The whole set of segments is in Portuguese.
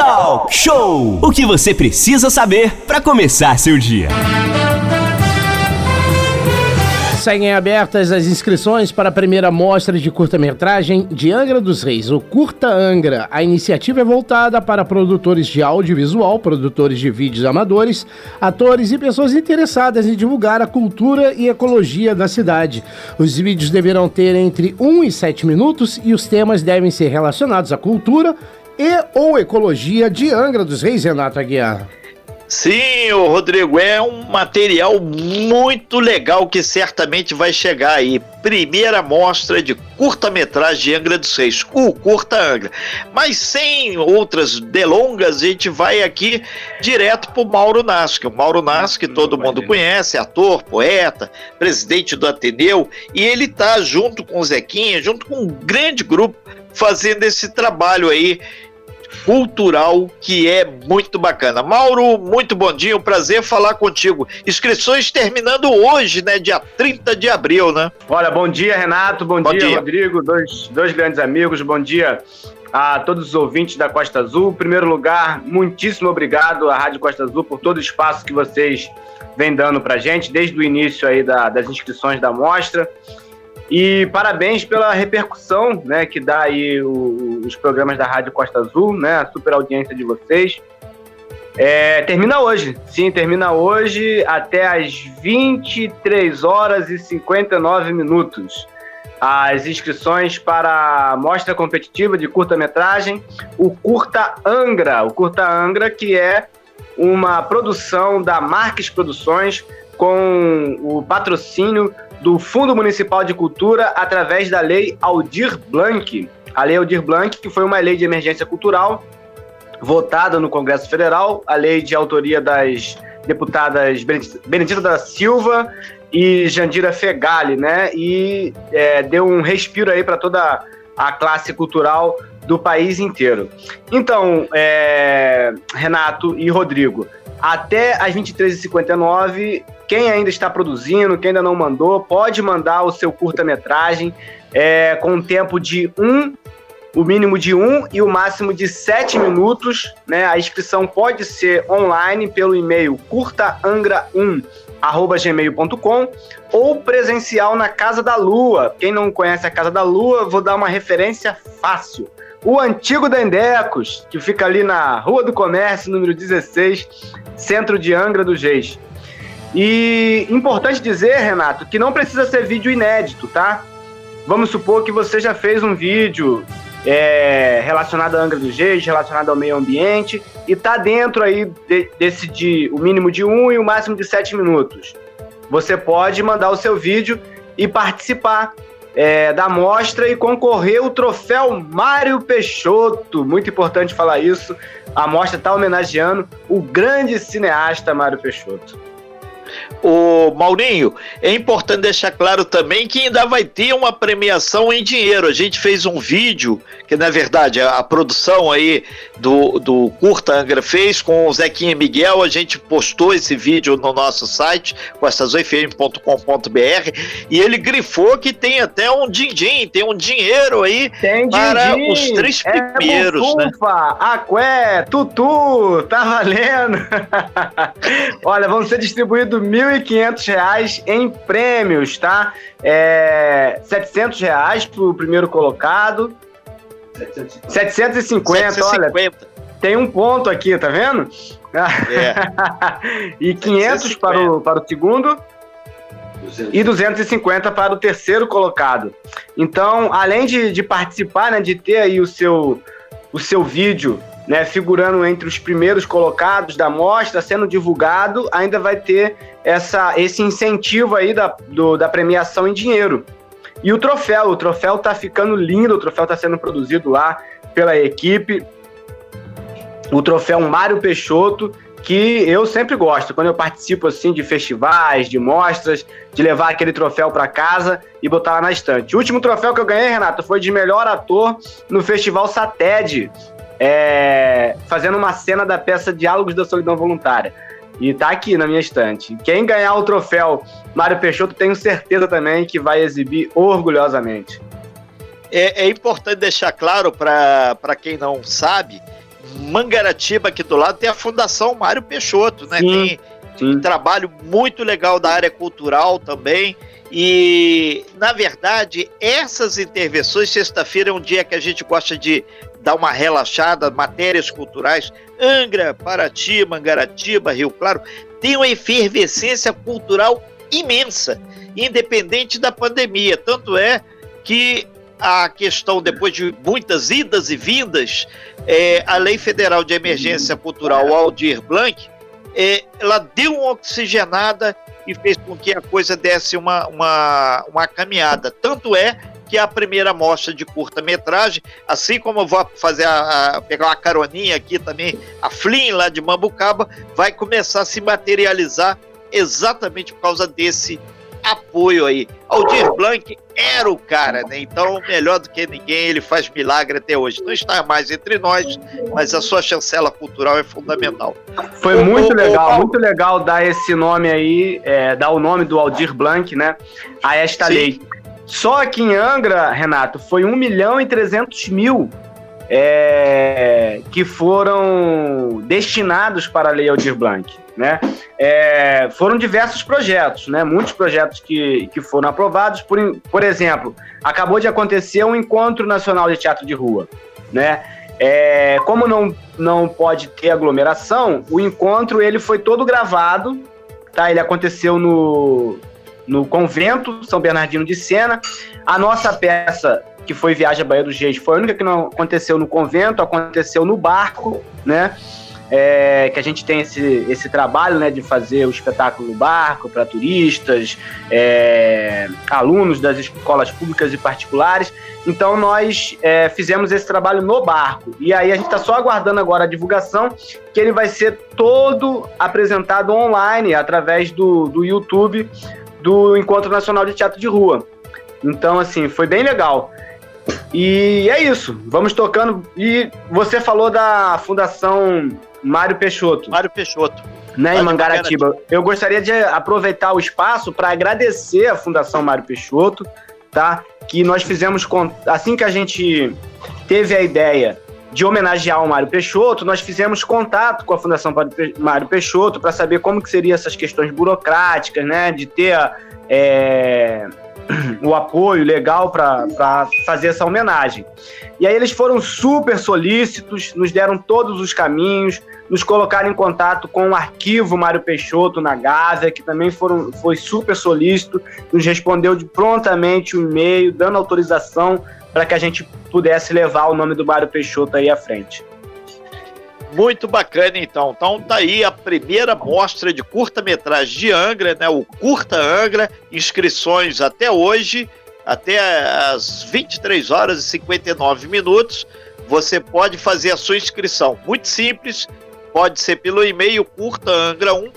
Talk Show! O que você precisa saber para começar seu dia. Seguem abertas as inscrições para a primeira mostra de curta-metragem de Angra dos Reis, o Curta Angra. A iniciativa é voltada para produtores de audiovisual, produtores de vídeos amadores, atores e pessoas interessadas em divulgar a cultura e ecologia da cidade. Os vídeos deverão ter entre 1 e 7 minutos e os temas devem ser relacionados à cultura e ou ecologia de Angra dos Reis, Renato Aguiar. Sim, Rodrigo, é um material muito legal que certamente vai chegar aí. Primeira mostra de curta-metragem de Angra dos Reis, o Curta Angra. Mas sem outras delongas, a gente vai aqui direto para o Mauro Nasque. O Mauro Nasque todo mundo conhece, ator, poeta, presidente do Ateneu, e ele está junto com o Zequinha, junto com um grande grupo, fazendo esse trabalho aí cultural que é muito bacana. Mauro, muito bom dia, um prazer falar contigo. Inscrições terminando hoje, né, dia 30 de abril, né? Olha, bom dia, Renato, bom, bom dia, dia, Rodrigo, dois, dois grandes amigos, bom dia a todos os ouvintes da Costa Azul. Em primeiro lugar, muitíssimo obrigado à Rádio Costa Azul por todo o espaço que vocês vêm dando pra gente, desde o início aí da, das inscrições da mostra. E parabéns pela repercussão né, que dá aí o, os programas da Rádio Costa Azul, né, a super audiência de vocês. É, termina hoje, sim, termina hoje até às 23 horas e 59 minutos. As inscrições para a mostra competitiva de curta-metragem, o Curta Angra, o Curta Angra que é uma produção da Marques Produções com o patrocínio do Fundo Municipal de Cultura através da Lei Aldir Blanc. A Lei Aldir Blanc, que foi uma lei de emergência cultural votada no Congresso Federal, a lei de autoria das deputadas Benedita da Silva e Jandira Fegali, né? E é, deu um respiro aí para toda a classe cultural do país inteiro. Então, é, Renato e Rodrigo, até as 23h59 quem ainda está produzindo, quem ainda não mandou, pode mandar o seu curta-metragem é, com um tempo de um, o mínimo de um e o máximo de sete minutos. Né? A inscrição pode ser online pelo e-mail curtaangra1 gmail.com ou presencial na Casa da Lua. Quem não conhece a Casa da Lua, vou dar uma referência fácil. O antigo Dendecos, que fica ali na Rua do Comércio, número 16, centro de Angra dos Reis. E importante dizer, Renato, que não precisa ser vídeo inédito, tá? Vamos supor que você já fez um vídeo é, relacionado à Angra dos Reis, relacionado ao meio ambiente, e tá dentro aí de, desse de o mínimo de um e o máximo de sete minutos. Você pode mandar o seu vídeo e participar é, da mostra e concorrer o troféu Mário Peixoto. Muito importante falar isso. A mostra está homenageando o grande cineasta Mário Peixoto. O Maurinho, é importante deixar claro também que ainda vai ter uma premiação em dinheiro. A gente fez um vídeo, que na verdade a, a produção aí do, do Curta Angra fez com o Zequinha Miguel, a gente postou esse vídeo no nosso site, costazoifm.com.br, e ele grifou que tem até um din-din, tem um dinheiro aí para din -din. os três é primeiros. É né? Aqué, Tutu, tá valendo. Olha, vão ser distribuídos mil 1.500 reais em prêmios, tá? É, 700 reais pro primeiro colocado. 750, 750. olha. Tem um ponto aqui, tá vendo? É. e 500 para o, para o segundo. 200. E 250 para o terceiro colocado. Então, além de, de participar, né, de ter aí o seu, o seu vídeo né, figurando entre os primeiros colocados da mostra, sendo divulgado, ainda vai ter essa, esse incentivo aí da, do, da premiação em dinheiro. E o troféu, o troféu tá ficando lindo, o troféu tá sendo produzido lá pela equipe. O troféu Mário Peixoto, que eu sempre gosto, quando eu participo assim de festivais, de mostras, de levar aquele troféu para casa e botar lá na estante. O último troféu que eu ganhei, Renato, foi de melhor ator no Festival Sated, é, fazendo uma cena da peça Diálogos da Solidão Voluntária. E tá aqui na minha estante. Quem ganhar o troféu Mário Peixoto, tenho certeza também que vai exibir orgulhosamente. É, é importante deixar claro para quem não sabe Mangaratiba, aqui do lado, tem a Fundação Mário Peixoto, né? Sim, tem sim. um trabalho muito legal da área cultural também. E, na verdade, essas intervenções, sexta-feira é um dia que a gente gosta de dar uma relaxada, matérias culturais. Angra, Paraty, Mangaratiba, Rio Claro, tem uma efervescência cultural imensa, independente da pandemia. Tanto é que a questão, depois de muitas idas e vindas, é, a Lei Federal de Emergência Cultural, Aldir Blanc, é, ela deu uma oxigenada e fez com que a coisa desse uma, uma, uma caminhada. Tanto é que a primeira mostra de curta-metragem, assim como eu vou fazer a, a, pegar uma caroninha aqui também, a Flynn lá de Mambucaba, vai começar a se materializar exatamente por causa desse apoio aí. Aldir Blanc era o cara, né? Então, melhor do que ninguém, ele faz milagre até hoje. Não está mais entre nós, mas a sua chancela cultural é fundamental. Foi muito legal, muito legal dar esse nome aí, é, dar o nome do Aldir Blanc, né? A esta Sim. lei. Só aqui em Angra, Renato, foi 1 milhão e 300 mil é, que foram destinados para a Lei Aldir Blanc. Né? É, foram diversos projetos, né? muitos projetos que, que foram aprovados. Por, por exemplo, acabou de acontecer um Encontro Nacional de Teatro de Rua. Né? É, como não, não pode ter aglomeração, o encontro ele foi todo gravado. Tá? Ele aconteceu no, no convento São Bernardino de Sena. A nossa peça que foi Viagem à Baía dos Reis, foi a única que não aconteceu no convento, aconteceu no barco, né? É, que a gente tem esse, esse trabalho né, de fazer o espetáculo no barco para turistas, é, alunos das escolas públicas e particulares. Então nós é, fizemos esse trabalho no barco. E aí a gente está só aguardando agora a divulgação, que ele vai ser todo apresentado online através do, do YouTube do Encontro Nacional de Teatro de Rua. Então, assim, foi bem legal. E é isso, vamos tocando. E você falou da Fundação Mário Peixoto. Mário Peixoto. Né, em Mangaratiba. Eu gostaria de aproveitar o espaço para agradecer a Fundação Mário Peixoto, tá? Que nós fizemos, assim que a gente teve a ideia de homenagear o Mário Peixoto, nós fizemos contato com a Fundação Mário Peixoto para saber como que seriam essas questões burocráticas, né? De ter é, o apoio legal para fazer essa homenagem. E aí eles foram super solícitos, nos deram todos os caminhos, nos colocaram em contato com o arquivo Mário Peixoto na Gávea, que também foram, foi super solícito, nos respondeu de prontamente um e-mail, dando autorização para que a gente pudesse levar o nome do Mário Peixoto aí à frente. Muito bacana, então. Então tá aí a primeira mostra de curta-metragem de Angra, né? O Curta Angra, inscrições até hoje, até as 23 horas e 59 minutos. Você pode fazer a sua inscrição. Muito simples, pode ser pelo e-mail curtaangra1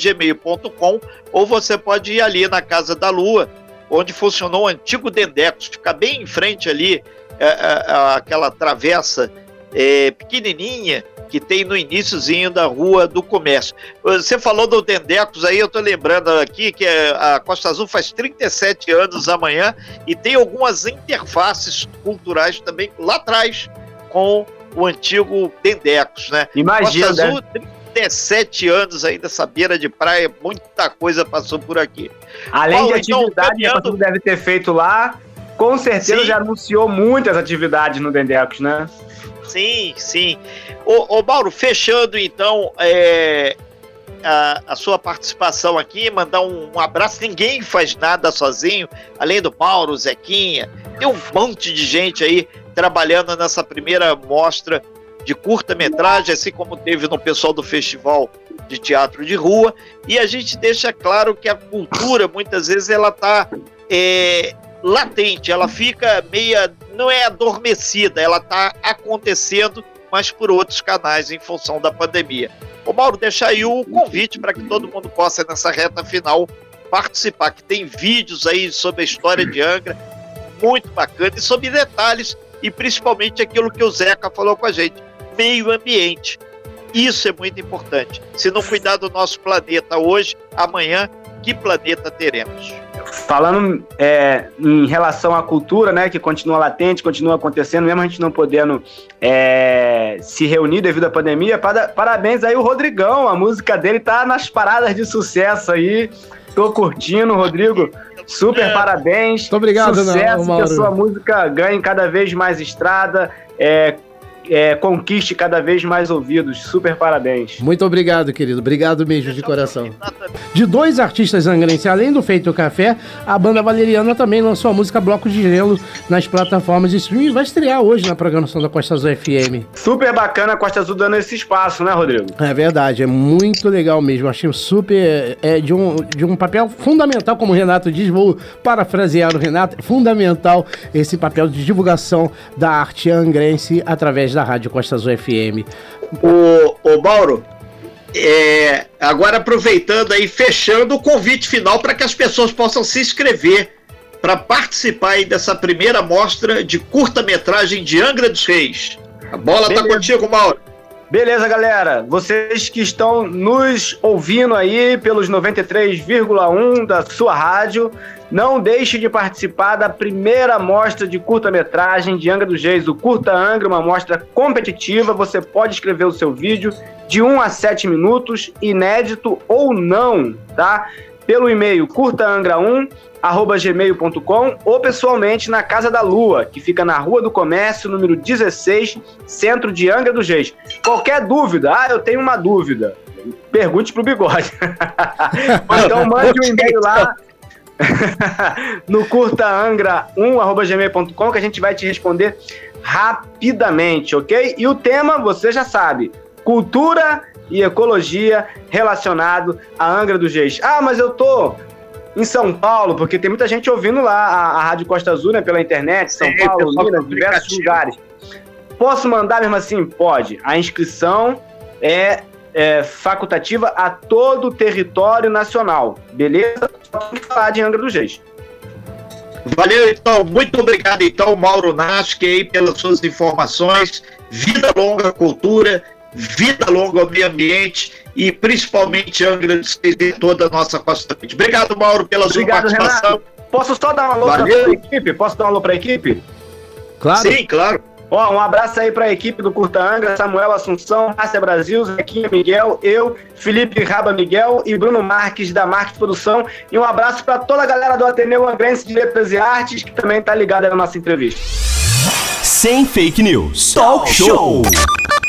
gmail.com ou você pode ir ali na Casa da Lua, onde funcionou o antigo Dendex, fica bem em frente ali, é, é, é aquela travessa é, pequenininha que tem no iníciozinho da Rua do Comércio. Você falou do Dendecos aí, eu estou lembrando aqui que a Costa Azul faz 37 anos amanhã e tem algumas interfaces culturais também lá atrás com o antigo Dendecos, né? Imagina, Costa Azul, 37 anos aí dessa beira de praia, muita coisa passou por aqui. Além Paulo, de então, atividade então, caminhando... que deve ter feito lá, com certeza Sim. já anunciou muitas atividades no Dendecos, né? Sim, sim. Ô, Mauro, fechando então é, a, a, sua participação aqui, mandar um, um, abraço. Ninguém faz nada sozinho, além do Mauro, Zequinha. Tem um monte de gente aí trabalhando nessa primeira mostra de curta-metragem, assim como teve no pessoal do Festival de Teatro de Rua. E a gente deixa claro que a cultura, muitas vezes, ela está é, latente, ela fica meia não é adormecida, ela está acontecendo, mas por outros canais em função da pandemia. Ô Mauro, deixa aí o convite para que todo mundo possa, nessa reta final, participar, que tem vídeos aí sobre a história de Angra, muito bacana, e sobre detalhes, e principalmente aquilo que o Zeca falou com a gente, meio ambiente. Isso é muito importante. Se não cuidar do nosso planeta hoje, amanhã, que planeta teremos? Falando é, em relação à cultura, né, que continua latente, continua acontecendo, mesmo a gente não podendo é, se reunir devido à pandemia. Parabéns aí o Rodrigão, a música dele tá nas paradas de sucesso aí. Tô curtindo, Rodrigo. Super é. parabéns. Muito obrigado, Sucesso, não, que a sua música ganhe cada vez mais estrada. É, é, conquiste cada vez mais ouvidos. Super parabéns. Muito obrigado, querido. Obrigado mesmo de coração. De dois artistas angrenses, além do Feito Café, a banda Valeriana também lançou a música Bloco de Gelo nas plataformas de streaming e vai estrear hoje na programação da Costa Azul FM. Super bacana a Costa Azul dando esse espaço, né, Rodrigo? É verdade, é muito legal mesmo. Achei super é, de, um, de um papel fundamental, como o Renato diz, vou parafrasear o Renato, é fundamental esse papel de divulgação da arte angrense através da da Rádio Costa Azul FM. O, o Mauro, é, agora aproveitando aí, fechando o convite final para que as pessoas possam se inscrever para participar aí dessa primeira mostra de curta-metragem de Angra dos Reis. A bola está contigo, Mauro. Beleza, galera. Vocês que estão nos ouvindo aí pelos 93,1 da sua rádio, não deixe de participar da primeira mostra de curta-metragem de Angra dos Reis, o Curta Angra, uma mostra competitiva. Você pode escrever o seu vídeo de 1 a 7 minutos, inédito ou não, tá? Pelo e-mail curtaangra1 gmail.com ou pessoalmente na Casa da Lua, que fica na Rua do Comércio, número 16, centro de Angra dos Reis. Qualquer dúvida, ah, eu tenho uma dúvida, pergunte pro Bigode. então mande um e-mail lá no curtaangra1 que a gente vai te responder rapidamente, ok? E o tema, você já sabe, cultura e ecologia relacionado à Angra dos Reis. Ah, mas eu tô em São Paulo, porque tem muita gente ouvindo lá a, a Rádio Costa Azul, né, pela internet, São Sim, Paulo, Minas, diversos lugares. Posso mandar mesmo assim? Pode. A inscrição é, é facultativa a todo o território nacional, beleza? Só tem que falar de Angra dos Reis. Valeu, então. Muito obrigado, então, Mauro Nasque, aí, pelas suas informações. Vida longa cultura, vida longa ao meio ambiente e principalmente Angra dos Reis e toda a nossa Costa Verde. Obrigado, Mauro, pela Obrigado, sua participação. Renato. Posso só dar um alô para a equipe? Posso dar um alô para a equipe? Claro. Sim, claro. Ó, um abraço aí para a equipe do Curta Angra, Samuel Assunção, Márcia Brasil, Zequinha Miguel, eu, Felipe Raba Miguel e Bruno Marques da Marques Produção. E um abraço para toda a galera do Ateneu Angrense de Letras e Artes, que também está ligada na nossa entrevista. Sem fake news. Talk show.